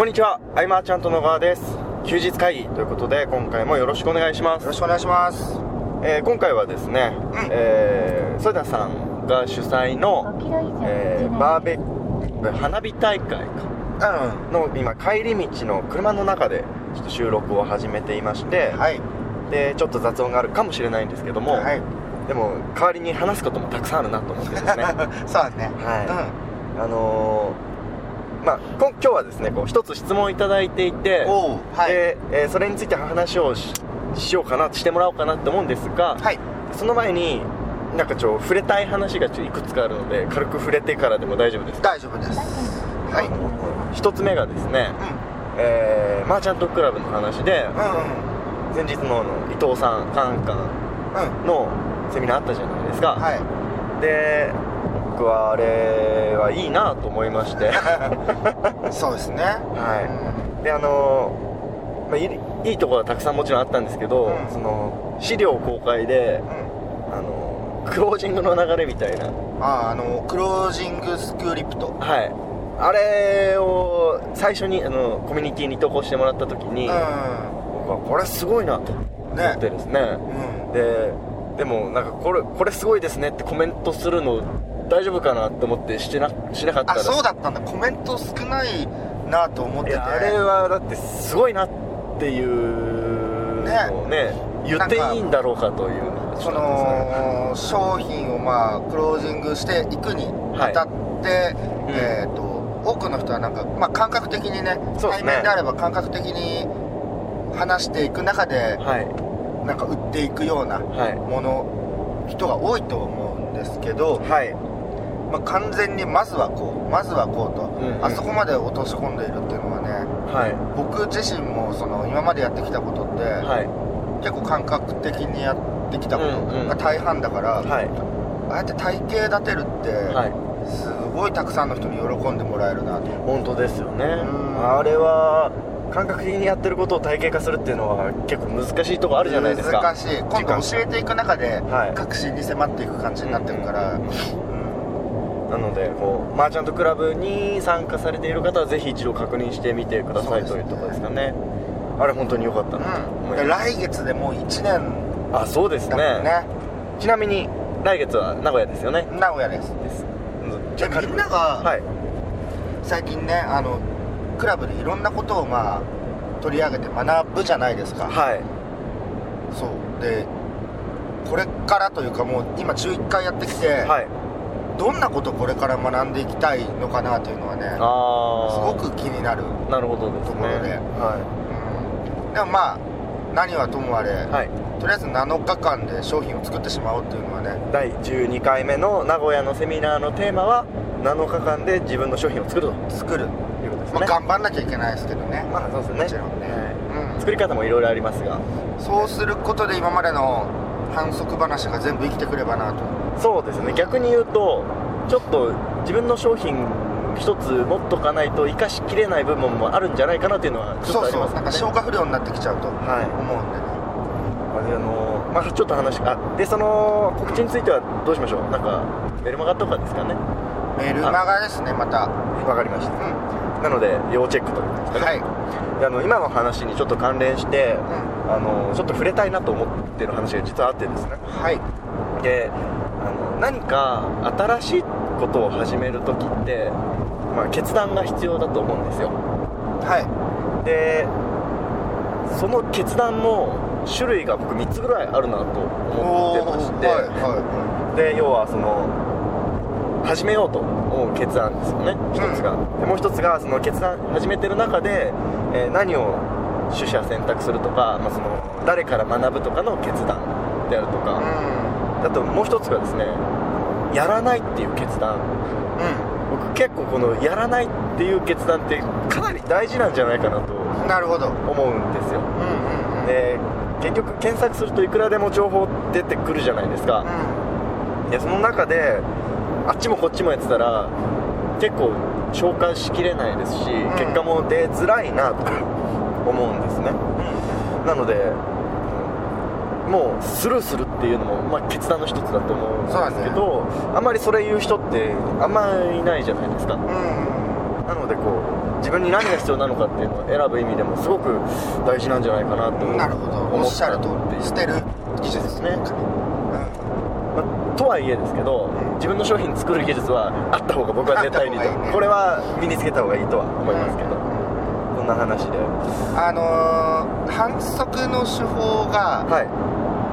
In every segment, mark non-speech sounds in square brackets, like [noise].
こんにちは、アイマーちゃんと野川です。休日会議ということで、今回もよろしくお願いします。よろ。しくお願いします。えー今回はですね、うん。えー、ソイダさんが主催の、えーバーベ花火大会か。うの今帰り道の車の中でちょっと収録を始めていまして、んはい。でちょっと雑音があるかもしれないんですけども、はい。でも代わりに話すこともたくさんあるなと思ってですね。[laughs] そうだね。はい。あのーまあ、今日はですねこう一つ質問いただいていてはい。で、えーそれについて話をししようかなしてもらおうかなって思うんですが、はい。その前になんかちょ触れたい話がちょいくつかあるので軽く触れてからでも大丈夫ですか？大丈夫です。はい。うん一つ目がですね、えーマーチャントクラブの話でうん前日のあの伊藤さんカンカンうん。のセミナーあったじゃないですか、はい。で僕はあれはいいなと思いまして。[laughs] そうですね。はい。であのまあ、いいいいところはたくさんもちろんあったんですけど、うん。その資料公開でうん。あのクロージングの流れみたいな。あーあのクロージングスクリプト。はい。あれを最初にあのコミュニティに投稿してもらった時に、う僕はこれすごいなと思んねってですね。うん。ででもなんかこれこれすごいですねってコメントするの大丈夫かなって思ってしてなしなかったあらそうだったんだ。コメント少ないなと思ってて。いやあれはだってすごいなっていうのをね言っていいんだろうかというその商品をまあクロージングしていくにあたって、うん。えっ、と多くの人はなんか、まあ、感覚的にねね。対面であれば感覚的に話していく中ではい。なんか売っていくようなはい。もの人が多いと思うんですけど、はいまあ、完全にまずはこうまずはこうと、うんうん。あそこまで落とし込んでいるっていうのはねはい。僕自身もその今までやってきたことって、はい。結構感覚的にやってきたこうんうん。とが大半だから、はい。ああやって体系立てるって、はい。すごいたくさんの人に喜んでもらえるなと本当ですよね。ん。あれは感覚的にやってることを体系化するっていうのは結構難しいとこあるじゃないですか。難しい。今度教えていく中ではい。確信に迫っていく感じになってるから、うんうんなのでこうマーチャントクラブに参加されている方はぜひ一度確認してみてくださいというところですかね。あれ本当に良かったなと思いでます、来月でもう1年。あそうですね。ね。ちなみに来月は名古屋ですよね。名古屋です。です。じゃあみんながはい。最近ねあのクラブでいろんなことをまあ取り上げて学ぶじゃないですか。はい。そう。でこれからというかもう今11回やってきて、はいどんなことこれから学んでいきたいのかなというのはねすごく気になる、なるほどですね。ところで。はうん、でもまあ何はともあれ、い、はい、とりあえず7日間で商品を作ってしまおうっていうのはね第12回目の名古屋のセミナーのテーマは7日間で自分の商品を作ると。作る、いうことですね。まあ、頑張んなきゃいけないですけどね、まあそうですね。もちろんね。はい。うん。作り方もいろいろありますが。そうすることで今までの反則話が全部生きてくればなとそうですね。逆に言うとちょっと自分の商品一つ持っとかないと生かしきれない部分もあるんじゃないかなっていうのはちょっそうとありますそうなんか消化不良になってきちゃうと思はい。うんでね。あであのまあちょっと話あでその告知についてはどうしましょう？なんかメルマガとかですかね？メルマガですねまた。わかりました。うん。なので要チェックということですかね、はい、であの今の話にちょっと関連してうん、あのちょっと触れたいなと思ってる話が実はあってですね。はい。で何か新しいことを始める時って、まあ、決断が必要だと思うんですよ。はい。でその決断も種類が僕3つぐらいあるなと思ってまして、はいはで要はその始めようと思う決断ですよね一つが、でもう一つがその決断始めてる中で、えー何を取捨選択するとか、まあ、その誰から学ぶとかの決断であるといか、うあともう一つがですねやらないっていう決断。ん僕結構このやらないっていう決断ってかなり大事なんじゃないかなとうんなるほど。うん思うんですよ。うんうんで結局検索するといくらでも情報出てくるじゃないですか。でその中であっちもこっちもやってたら結構消化しきれないですし、ん。結果も出づらいなと思うんですね。なのでもうスルーするっていうのも、まあ、決断の一つだと思うんですけど、あんまりそれ言う人ってあんまりいないじゃないですか。うん。うんなのでこう自分に何が必要なのかっていうのを選ぶ意味でもすごく大事なんじゃないかなとなるほど。お思っっしたゃる通っていうり捨てる。技術ですね。うまあとはいえですけど自分の商品作る技術はあった方が僕は絶対にね。これは身につけた方がいいとは思いますけど、そん。な話で。んあのー反則の手法がはい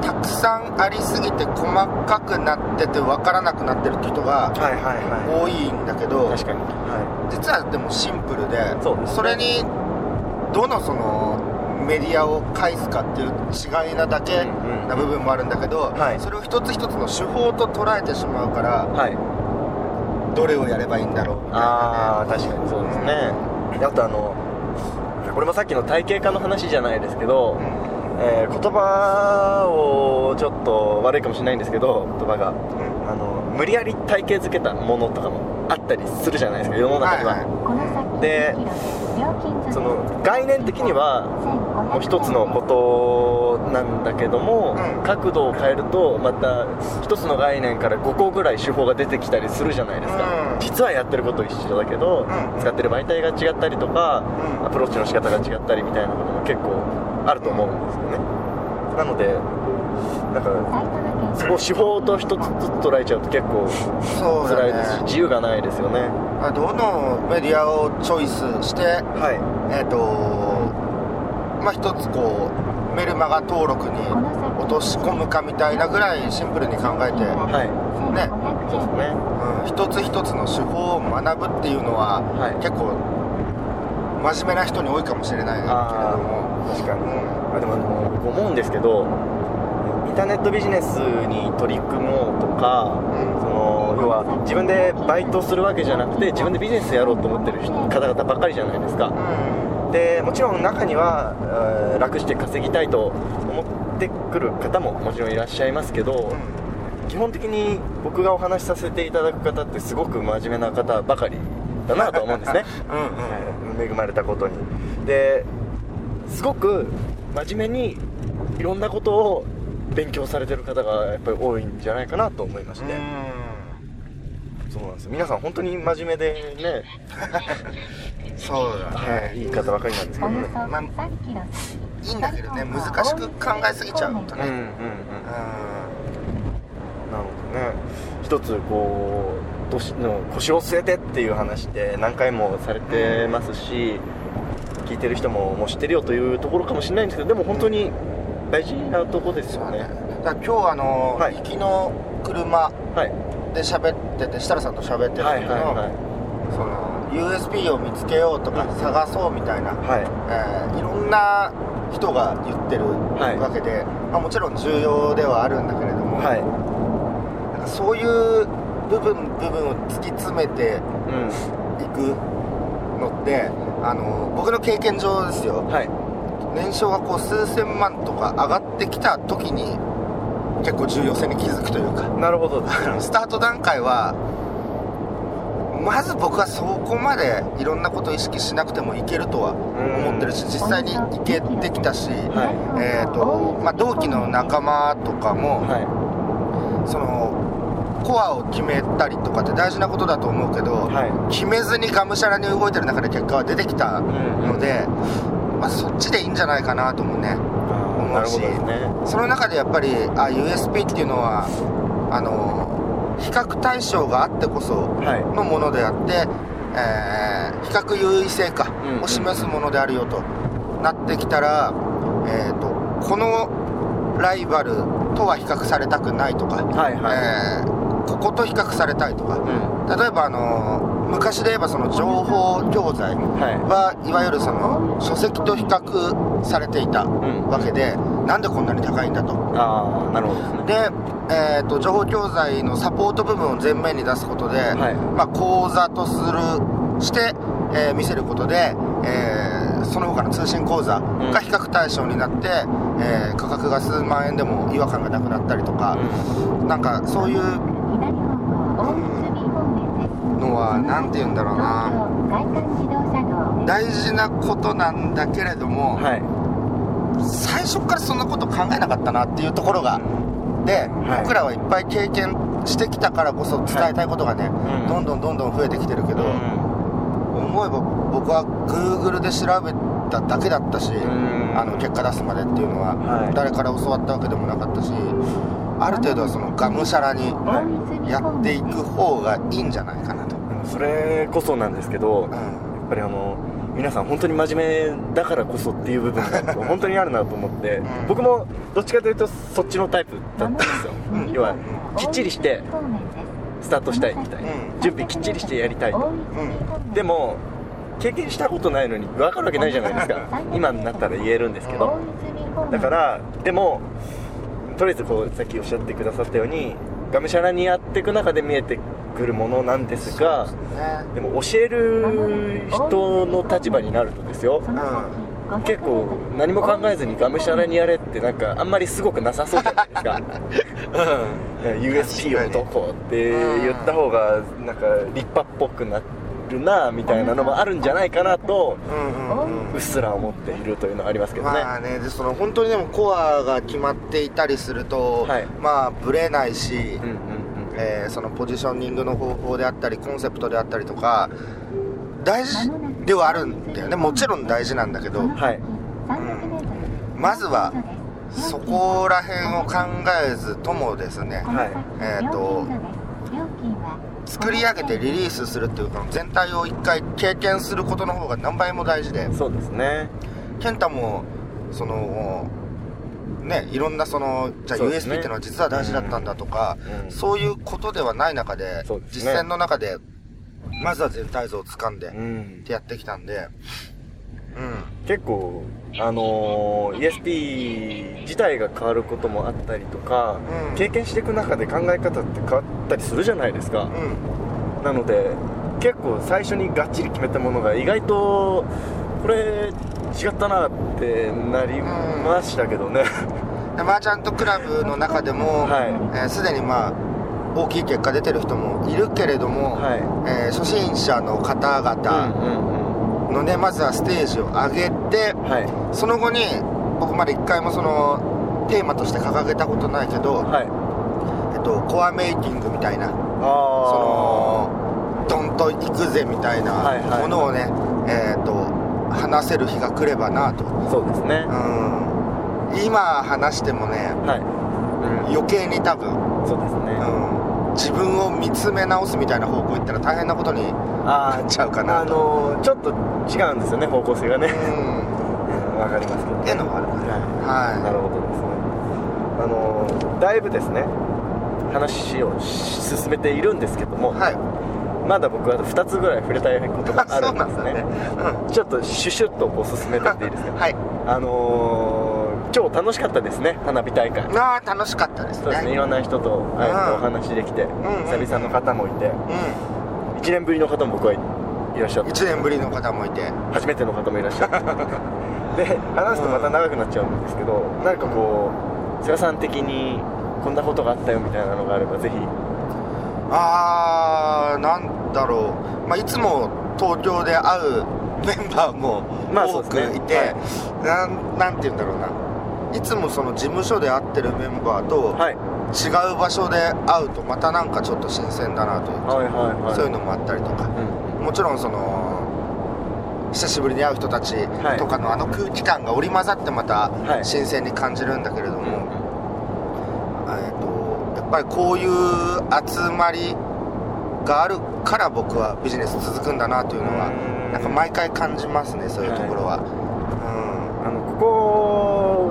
たくさんありすぎて細かくなってて分からなくなってるって人が多いんだけど実はでもシンプルでそれにどのそのメディアを介すかっていう違いなだけうんうんな部分もあるんだけど、はい。それを一つ一つの手法と捉えてしまうからいはい。どれをやればいいんだろうみたいああなね確かにそうですね。であとあのこれもさっきの体系化の話じゃないですけど、えー言葉をちょっと悪いかもしれないんですけど言葉があの無理やり体系づけたものとかもあったりするじゃないですか世の中には、はいこの先で2キロです料金所その概念的にはもう一つのことなんだけども、うん。角度を変えるとまた一つの概念から5個ぐらい手法が出てきたりするじゃないですか、うん。実はやってること一緒だけど、うん。使ってる媒体が違ったりとか、うん。アプローチの仕方が違ったりみたいなことも結構あると思うんですよね。なのでなんかそこを手法と一つずつ捉えちゃうと結構そうだ辛いです。しね自由がないですよね。どのメディアをチョイスしてはい。えっ、とまあ一つこうメルマガ登録に落とし込むかみたいなぐらいシンプルに考えて、はい。ね。そうですね。うん、一つ一つの手法を学ぶっていうのは、はい。結構真面目な人に多いかもしれないけれどあも確かに。うん。あでもあの僕思うんですけどインターネットビジネスに取り組もうとかその要は自分でバイトするわけじゃなくて自分でビジネスやろうと思ってる人方々ばっかりじゃないですか。うん。でもちろん中にはえー楽して稼ぎたいと思ってくる方ももちろんいらっしゃいますけど基本的に僕がお話しさせていただく方ってすごく真面目な方ばかりだなと思うんですね。[laughs] うん恵まれたことに。ですごく真面目にいろんなことを勉強されてる方がやっぱり多いんじゃないかなと思いまして、そうなんです皆さん本当に真面目でね、[laughs] そうだね。い。い方ばかりなんですけど。ねまあ3キロいいんだけどね難しく考えすぎちゃうとね。うんうんうん。なるほどね一つこう年の腰を据えてっていう話って何回もされてますし、聞いてる人ももう知ってるよというところかもしれないんですけどでも本当に大事なとこですよね。うんだから今日あの、はい。行きの車はい。で喋ってて設楽さんと喋ってるはい時の、はいはいその USP を見つけようとかうん。探そうみたいな、はい。えーいろんな人が言ってるはい。わけで、まあ、もちろん重要ではあるんだけれども、はい。なんかそういう部分部分を突き詰めてうん。いくのってあの僕の経験上ですよ。はい。年商がこう数千万とか上がってきた時に結構重要性に気づくというか。なるほどスタート段階はまず僕はそこまでいろんなことを意識しなくてもいけるとは思ってるし実際にいけてきたし、はい。えーとまあ、同期の仲間とかも、はそのコアを決めたりとかって大事なことだと思うけど、いはい。決めずにがむしゃらに動いてる中で結果は出てきたうんので、まあ、そっちでいいんじゃないかなと思うねあーなるほどですね。その中でやっぱりあ USP っていうのはあの比較対象があってこそはい。のものであって、えー比較優位性かうんうん。を示すものであるよとなってきたら、えー、とこのライバルとは比較されたくないとか、はいはい。えーここと比較されたいとか。うん。例えばあの昔で言えばその情報教材はい。はいわゆるその書籍と比較されていたん。わけで、なんでこんなに高いんだと。ああなるほどですね。で、えー、と情報教材のサポート部分を前面に出すことで、はい。まあ、講座とするして、えー見せることで、えーその他の通信講座が比較対象になって、えー価格が数万円でも違和感がなくなったりとか、なんかそういうのは何て言うんだろうな。大事なことなんだけれども、はい。最初からそんなこと考えなかったなっていうところがで、はい。僕らはいっぱい経験してきたからこそ伝えたいことがね、うん。どんどんどんどん増えてきてるけど、うん。思えば僕は Google で調べただけだったしん。あの結果出すまでっていうのは、はい。誰から教わったわけでもなかったしある程度はそのがむしゃらにはやっていく方がいいんじゃないかなと、それこそなんですけど、うん。やっぱりあの皆さん本当に真面目だからこそっていう部分が本当にあるなと思って、うん。僕もどっちかというとそっちのタイプだったんですよ、うん。要はきっちりしてスタートしたいみたいな、うん。準備きっちりしてやりたいと、うん。でも経験したことないのに分かるわけないじゃないですか。[laughs] 今になったら言えるんですけど。だからでもとりあえずこうさっきおっしゃってくださったようにがむしゃらにやっていく中で見えてくるものなんですがね。でも教える人の立場になるとですよ。結構何も考えずにがむしゃらにやれってなんかあんまりすごくなさそうじゃないですか。[laughs] USP をどこって言った方がなんか立派っぽくなるなみたいなのもあるんじゃないかなとうんうんうんうっすら思っているというのはありますけどね、まあねでその本当にでもコアが決まっていたりすると、はい。まあブレないし、うんうんうん。えーそのポジショニングの方法であったりコンセプトであったりとか大事ではあるんだよね。もちろん大事なんだけどはい。まずはそこら辺を考えずともですねはい。えーと作り上げてリリースするっていうか全体を一回経験することの方が何倍も大事で。そうですね。健太もそのねいろんなそのじゃあそうです USP ねっていうのは実は大事だったんだとか、うん。そういうことではない中で実践の中でまずは全体像をつかんで、っうん。てやってきたんでうん結構あのー ESP 自体が変わることもあったりとか、うん。経験していく中で考え方って変わったりするじゃないですか、うん。なので結構最初にがっちり決めたものが意外とこれ違ったなってなりましたけどね、でマーチャントクラブの中でもすで、はい。えー既にまあ大きい結果出てる人もいるけれども、はい。えー初心者の方々うんうんのねまずはステージを上げてうんはい。その後に僕まだ一回もそのテーマとして掲げたことないけど、はい。えっと、コアメイキングみたいなそあのドンと行くぜみたいなはいはい。ものをね、えっと話せる日が来ればなと、あそうですね。うん、今話してもねはい、うん、余計に多分、そうですね、うん、自分を見つめ直すみたいな方向行ったら大変なことにあちゃうかなあとのーちょっと違うんですよね方向性がね。うん。うんわかりますけど。っていうのがあるから。はい、なはるほどですね。あのーだいぶですね話をし進めているんですけども、いはい。まだ僕は2つぐらい触れたいことがあるんですね。[laughs] そうなんちょっとシュシュッとこう進めてっていいですか？はい。あのー超楽しかったですね花火大会。ああ楽しかったですそうですねいろんな人とお話できて、んうん。久々の方もいて。う1年ぶりの方も僕はいらっしゃっんて。1年ぶりの方もいて。初めての方もいらっしゃって。[laughs] で話すとまた長くなっちゃうんですけど、なんかこう菅さん的にこんなことがあったよみたいなのがあればぜひ。あーなんだろう、まあ、いつも東京で会うメンバーもまあそう多ですね。くいて、なんなんて言うんだろうないつもその事務所で会ってるメンバーとはい。違う場所で会うとまたなんかちょっと新鮮だなというか、はいはいはい。そういうのもあったりとか。うんもちろんその久しぶりに会う人たちはい。とかのあの空気感が織り交ざってまたはい。新鮮に感じるんだけれども、うんえー、とやっぱりこういう集まりがあるから僕はビジネス続くんだなというのはうん。なんか毎回感じますねそういうところは、あの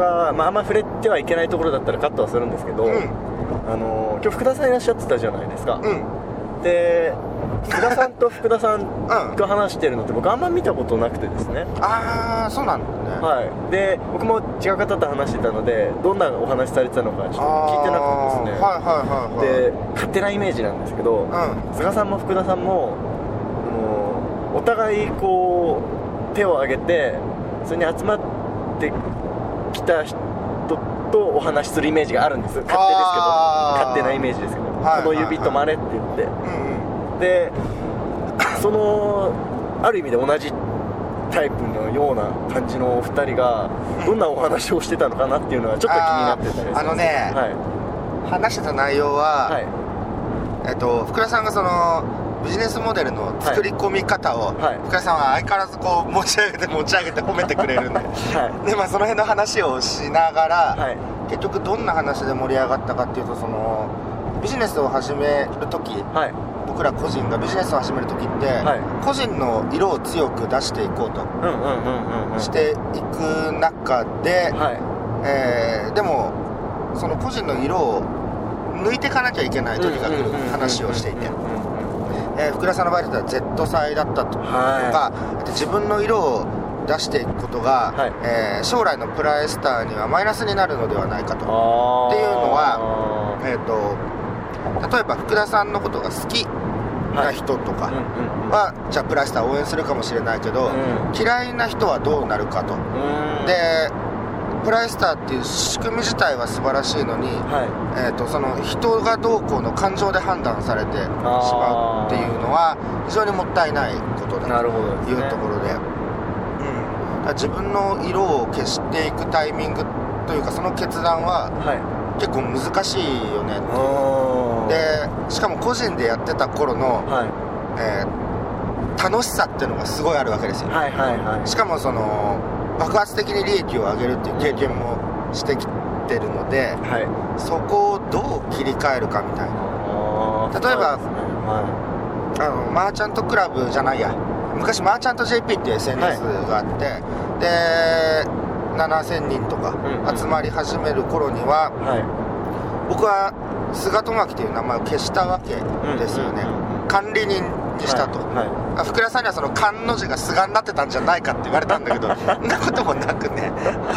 ここが、まあ、あんま触れてはいけないところだったらカットはするんですけど、うん。あの今日福田さんいらっしゃってたじゃないですか、うん。うんで福田さんと福田さんうん。が話してるのって僕あんま見たことなくてですね。ああそうなんだね、はい。で僕も違う方と話してたのでどんなお話されてたのかちょっと聞いてなくてですね。はいはいはいはい。で勝手なイメージなんですけど、うん。菅さんも福田さんもあのお互いこう手を挙げてそれに集まってきた人とお話しするイメージがあるんです。勝手ですけど勝手なイメージですけど、はいこの指止まれって言って、うんうん。で [coughs] そのある意味で同じタイプのような感じのお二人がどんなお話をしてたのかなっていうのはちょっと気になってたりあのねはい。話してた内容は、はい。えっと、福田さんがそのビジネスモデルの作り込み方を、はい。福田さんは相変わらずこう持ち上げて持ち上げて褒めてくれるんで。はでまあその辺の話をしながら、いはい。結局どんな話で盛り上がったかっていうとそのビジネスを始める時はい。僕ら個人がビジネスを始める時って、はい。個人の色を強く出していこうとしていく中で、はい。えーでもその個人の色を抜いていかなきゃいけない時が来る話をしていてえー福田さんの場合だったら Z 祭だったとか、は自分の色を出していくことが、はい。えー将来のプライスターにはマイナスになるのではないかいと,、っていうのはえー、と例えば福田さんのことが好きな人とかうんうんうん。は、じゃあプライスター応援するかもしれないけど、うん。嫌いな人はどうなるかと、うん。でプライスターっていう仕組み自体は素晴らしいのに、はい。えー、とその人がどうこうの感情で判断されてしまうっていうのは非常にもったいないことだなというところで、うん、自分の色を消していくタイミングというかその決断ははい。結構難しいよね。あー。でしかも個人でやってた頃の、はい。えー楽しさっていうのがすごいあるわけですよ。はいはいはい。しかもその爆発的に利益を上げるっていう経験もしてきてるのではい。そこをどう切り替えるかみたいな。例えばはあのマーチャントクラブじゃないや。昔マーチャント JP っていう SNS があって、で7000人とか集まり始める頃には、いはい。僕は菅智明という名前を消したわけですよね、管理人にしたと、はい。あ福田さんにはその官の字が菅になってたんじゃないかって言われたんだけど [laughs] そんなこともなくね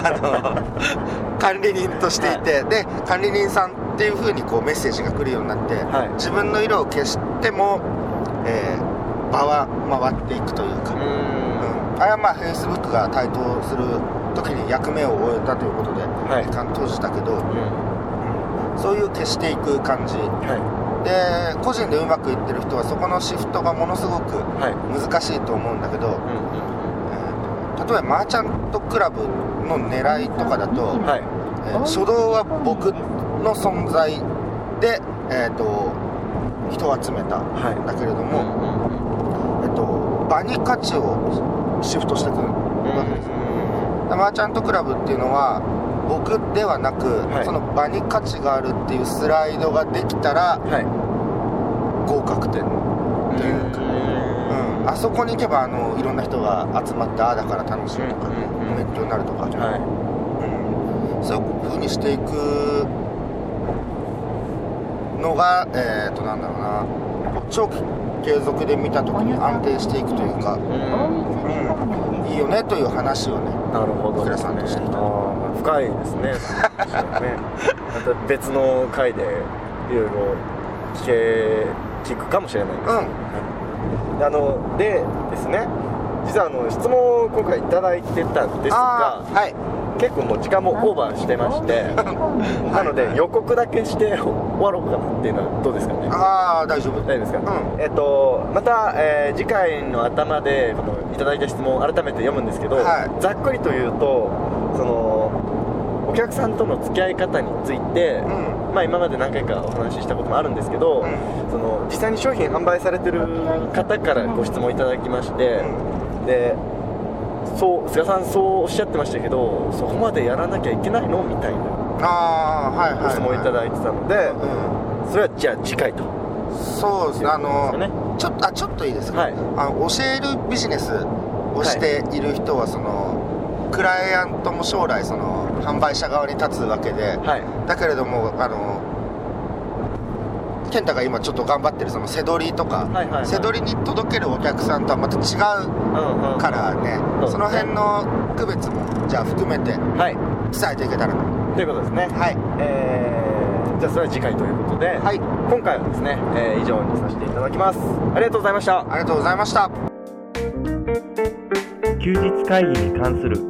あの管理人としていて、で管理人さんっていう風にこうメッセージが来るようになって、はい。自分の色を消しても、えー場は回っていくというか、うーん。うん。あれはまあフェイスブックが台頭する時に役目を終えたということではい。時間閉じたけど、うん。そういう消していく感じ。はで個人でうまくいってる人はそこのシフトがものすごくいはい。難しいと思うんだけど、うんえーと例えばマーチャントクラブの狙いとかだと、うん。はい。えー初動は僕の存在で、えー、と人を集めたはいだけれどうんも、えっと場に価値をシフトしていくわけです、でマーチャントクラブっていうのは僕ではなく、はい。その場に価値があるっていうスライドができたらはい。合格点というか、うん、あそこに行けばあのいろんな人が集まってああだから楽しいとか、うん勉強になるとか、はい。うん、そういう風にしていくのがえっ、となんだろうな。長期継続で見た時に安定していくというか、うん。いいよねという話をねなるほど福田さんとしていた深いですね。[laughs] ね。また別の回でいろいろ聞け聞くかもしれないです、うん。であのでですね実はあの質問を今回いただいてたんですがはい。結構もう時間もオーバーしてまして [laughs] なので予告だけして終わろうかなっていうのはどうですかね？ああ大丈夫。大丈夫ですか、うん。えっとまた、えー次回の頭でこのいただいた質問を改めて読むんですけど、はい。ざっくりと言うとそのお客さんとの付き合い方について、うん。まあ、今まで何回かお話ししたこともあるんですけど、うん。その実際に商品販売されてる方からご質問いただきまして、でそう菅さんそうおっしゃってましたけどそこまでやらなきゃいけないのみたいなご質問いただいてたので、うん。それはじゃあ次回と。そうですねあのね。ちょっとあちょっといいですか、はい。あの教えるビジネスをしている人はその、クライアントも将来その販売者側に立つわけで、はい。だけれどもあの健太が今ちょっと頑張ってるその背取りとか、はいはいはい。背取りに届けるお客さんとはまた違ううんうん。からね、そうですね。その辺の区別もじゃあ含めてはい。伝えていけたらなということですね。はい。えー、じゃあそれは次回ということで、はい。今回はですね、えー以上にさせていただきます。ありがとうございました。ありがとうございました。休日会議に関する